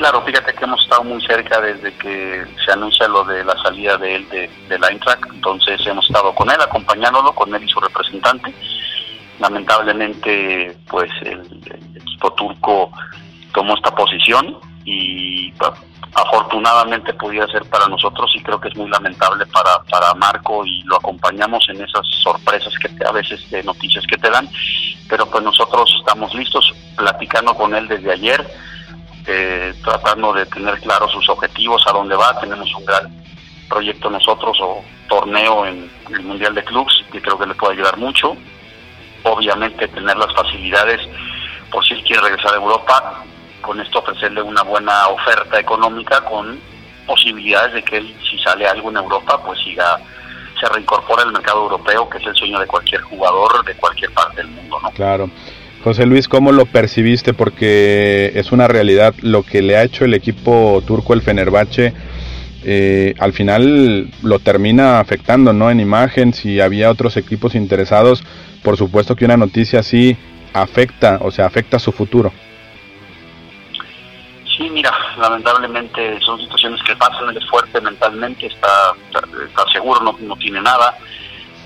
Claro, fíjate que hemos estado muy cerca desde que se anuncia lo de la salida de él de, de la entonces hemos estado con él, acompañándolo, con él y su representante. Lamentablemente, pues el, equipo turco tomó esta posición y afortunadamente podía ser para nosotros y creo que es muy lamentable para, para Marco y lo acompañamos en esas sorpresas que te- a veces de noticias que te dan, pero pues nosotros estamos listos, platicando con él desde ayer, eh, tratando de tener claros sus objetivos, a dónde va. Tenemos un gran proyecto nosotros o torneo en el Mundial de Clubs que creo que le puede ayudar mucho. Obviamente tener las facilidades por si él quiere regresar a Europa, con esto ofrecerle una buena oferta económica con posibilidades de que él, si sale algo en Europa, pues siga, se reincorpore al mercado europeo, que es el sueño de cualquier jugador de cualquier parte del mundo, ¿no? Claro. José Luis, ¿cómo lo percibiste? Porque es una realidad lo que le ha hecho el equipo turco, el Fenerbahce, eh, al final lo termina afectando, ¿no? En imagen, si había otros equipos interesados, por supuesto que una noticia así afecta, o sea, afecta su futuro. Sí, mira, lamentablemente son situaciones que pasan, él es fuerte mentalmente, está, está, seguro, no, no tiene nada,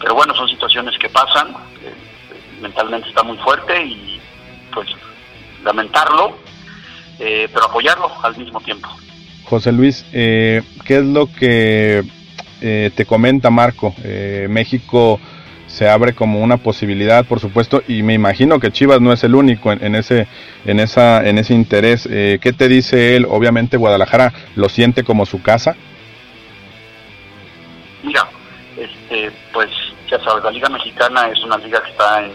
pero bueno, son situaciones que pasan, eh, mentalmente está muy fuerte y pues lamentarlo, eh, pero apoyarlo al mismo tiempo. José Luis, eh, ¿qué es lo que eh, te comenta Marco? Eh, México se abre como una posibilidad, por supuesto, y me imagino que Chivas no es el único en, en ese, en esa, en ese interés. Eh, ¿Qué te dice él? Obviamente Guadalajara lo siente como su casa. Mira, este, pues ya sabes, la Liga Mexicana es una liga que está en,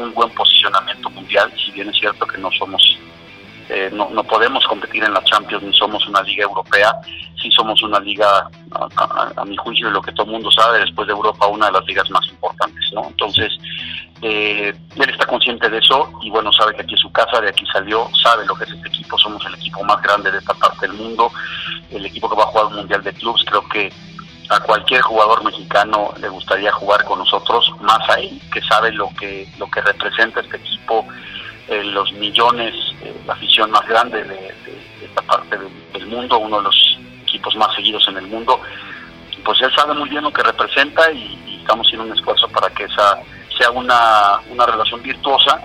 muy buen posicionamiento mundial, si bien es cierto que no somos, eh, no, no podemos competir en la Champions ni somos una liga europea, sí somos una liga, a, mi juicio, de lo que todo el mundo sabe, después de Europa, una de las ligas más importantes, ¿no? Entonces, eh, él está consciente de eso y bueno, sabe que aquí es su casa, de aquí salió, sabe lo que es este equipo, somos el equipo más grande de esta parte del mundo, el equipo que va a jugar el Mundial de Clubs, creo que a cualquier jugador mexicano le gustaría jugar con nosotros, más a él, que sabe lo que, lo que representa este equipo, eh, los millones, eh, la afición más grande de, esta parte del, mundo, uno de los equipos más seguidos en el mundo. pues él sabe muy bien lo que representa y, estamos haciendo un esfuerzo para que esa sea una, una relación virtuosa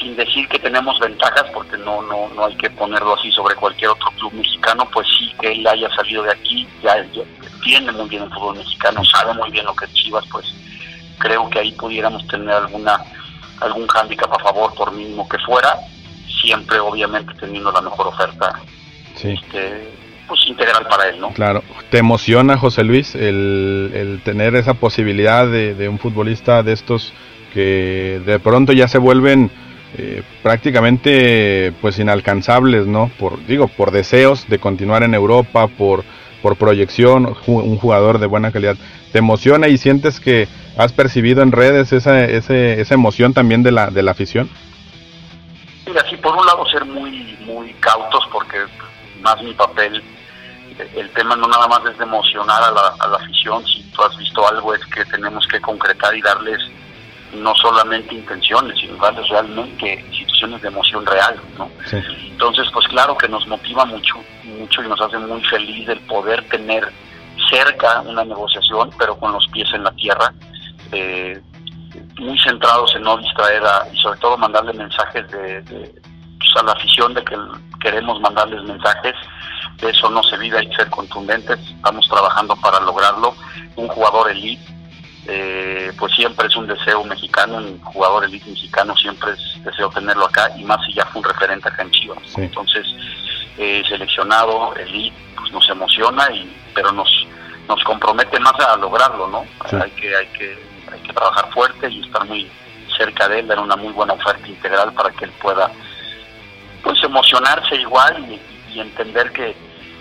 sin decir que tenemos ventajas, porque no, no, no hay que ponerlo así sobre cualquier otro club mexicano, pues sí que él haya salido de aquí, ya, entiende muy bien el fútbol mexicano, sabe muy bien lo que es Chivas, pues creo que ahí pudiéramos tener alguna algún hándicap a favor, por mínimo que fuera, siempre obviamente teniendo la mejor oferta este, pues integral para él, ¿no? Claro, ¿te emociona José Luis el, el tener esa posibilidad de, de un futbolista de estos que de pronto ya se vuelven eh, prácticamente pues inalcanzables, ¿no? Por digo, por deseos de continuar en Europa, por por proyección, un jugador de buena calidad. ¿Te emociona y sientes que has percibido en redes esa, esa emoción también de la de la afición? Mira, sí, por un lado ser muy muy cautos porque más mi papel el tema no nada más es de emocionar a la, a la afición, si tú has visto algo es que tenemos que concretar y darles no solamente intenciones, sino darles realmente situaciones de emoción real, ¿no? Entonces, pues claro que nos motiva mucho, mucho y nos hace muy feliz el poder tener cerca una negociación, pero con los pies en la tierra, eh, muy centrados en no distraer a, y sobre todo mandarle mensajes de, pues, a la afición de que queremos mandarles mensajes, de eso no se vive, hay que ser contundentes, estamos trabajando para lograrlo, un jugador elite eh, pues siempre es un deseo mexicano, un jugador elite mexicano siempre es deseo tenerlo acá y más si ya fue un referente acá en Chivas. Entonces, eh, seleccionado, elite, pues nos emociona, y pero nos nos compromete más a lograrlo, ¿no? Hay que hay que hay que trabajar fuerte y estar muy cerca de él, dar una muy buena oferta integral para que él pueda pues emocionarse igual y, y entender que,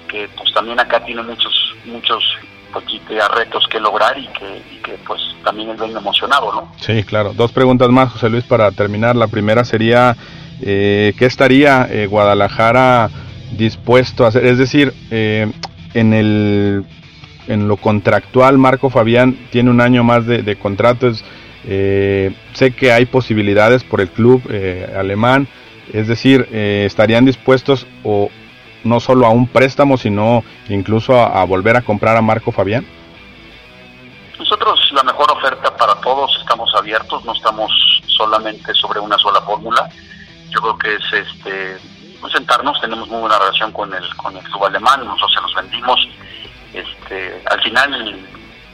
que pues también acá tiene muchos muchos poquito a retos que lograr y que, pues también él venga emocionado, ¿no? Sí, claro. Dos preguntas más, José Luis, para terminar. La primera sería, eh, ¿qué estaría eh, Guadalajara dispuesto a hacer? Es decir, eh, en el en lo contractual, Marco Fabián tiene un año más de, de contrato. sé que hay posibilidades por el club alemán. Es decir, estarían dispuestos o, no solo a un préstamo, sino incluso a, volver a comprar a Marco Fabián? Nosotros la mejor oferta para todos, estamos abiertos, no estamos solamente sobre una sola fórmula. Yo creo que es este pues, sentarnos, tenemos muy buena relación con el con el club alemán, nosotros se los vendimos. Este, al final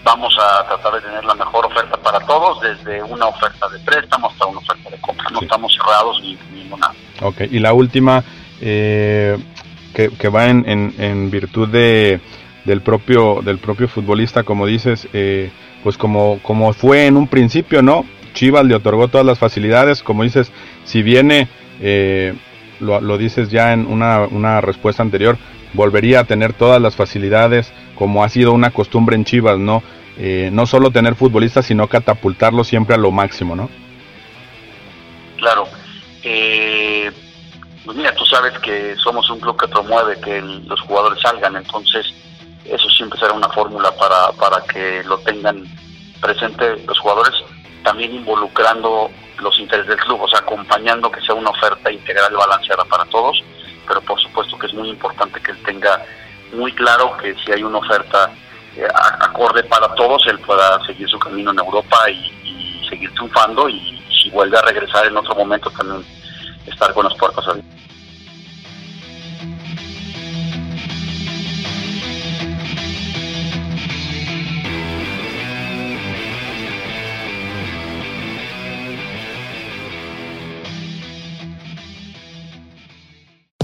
vamos a tratar de tener la mejor oferta para todos, desde una oferta de préstamo hasta una oferta de compra. No estamos cerrados ni, ninguna. Ok, y la última, eh, que, va en, en, virtud de, del, propio, del propio futbolista, como dices, eh, pues como, como fue en un principio, ¿no? Chivas le otorgó todas las facilidades, como dices, si viene, eh, lo, lo, dices ya en una, una respuesta anterior, volvería a tener todas las facilidades, como ha sido una costumbre en Chivas, ¿no? Eh, no solo tener futbolistas, sino catapultarlo siempre a lo máximo, ¿no? Claro. Eh, pues mira, tú sabes que somos un club que promueve que los jugadores salgan, entonces eso siempre será una fórmula para, para que lo tengan presente los jugadores, también involucrando los intereses del club, o sea, acompañando que sea una oferta integral y balanceada para todos, pero por supuesto que es muy importante que él tenga muy claro que si hay una oferta eh, acorde para todos, él pueda seguir su camino en Europa y, y seguir triunfando y si vuelve a regresar en otro momento también estar con las puertas abiertas.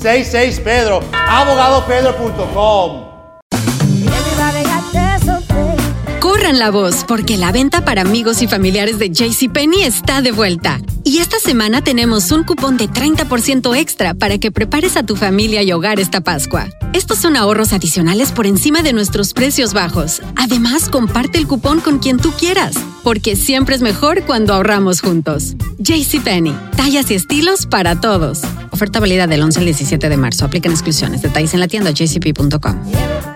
866-66 Pedro. Abogadopedro.com. Corran la voz, porque la venta para amigos y familiares de JCPenney está de vuelta. Y esta semana tenemos un cupón de 30% extra para que prepares a tu familia y hogar esta Pascua. Estos son ahorros adicionales por encima de nuestros precios bajos. Además, comparte el cupón con quien tú quieras, porque siempre es mejor cuando ahorramos juntos. JCPenney, tallas y estilos para todos. Oferta válida del 11 al 17 de marzo. Aplican exclusiones. Detalles en la tienda jcp.com.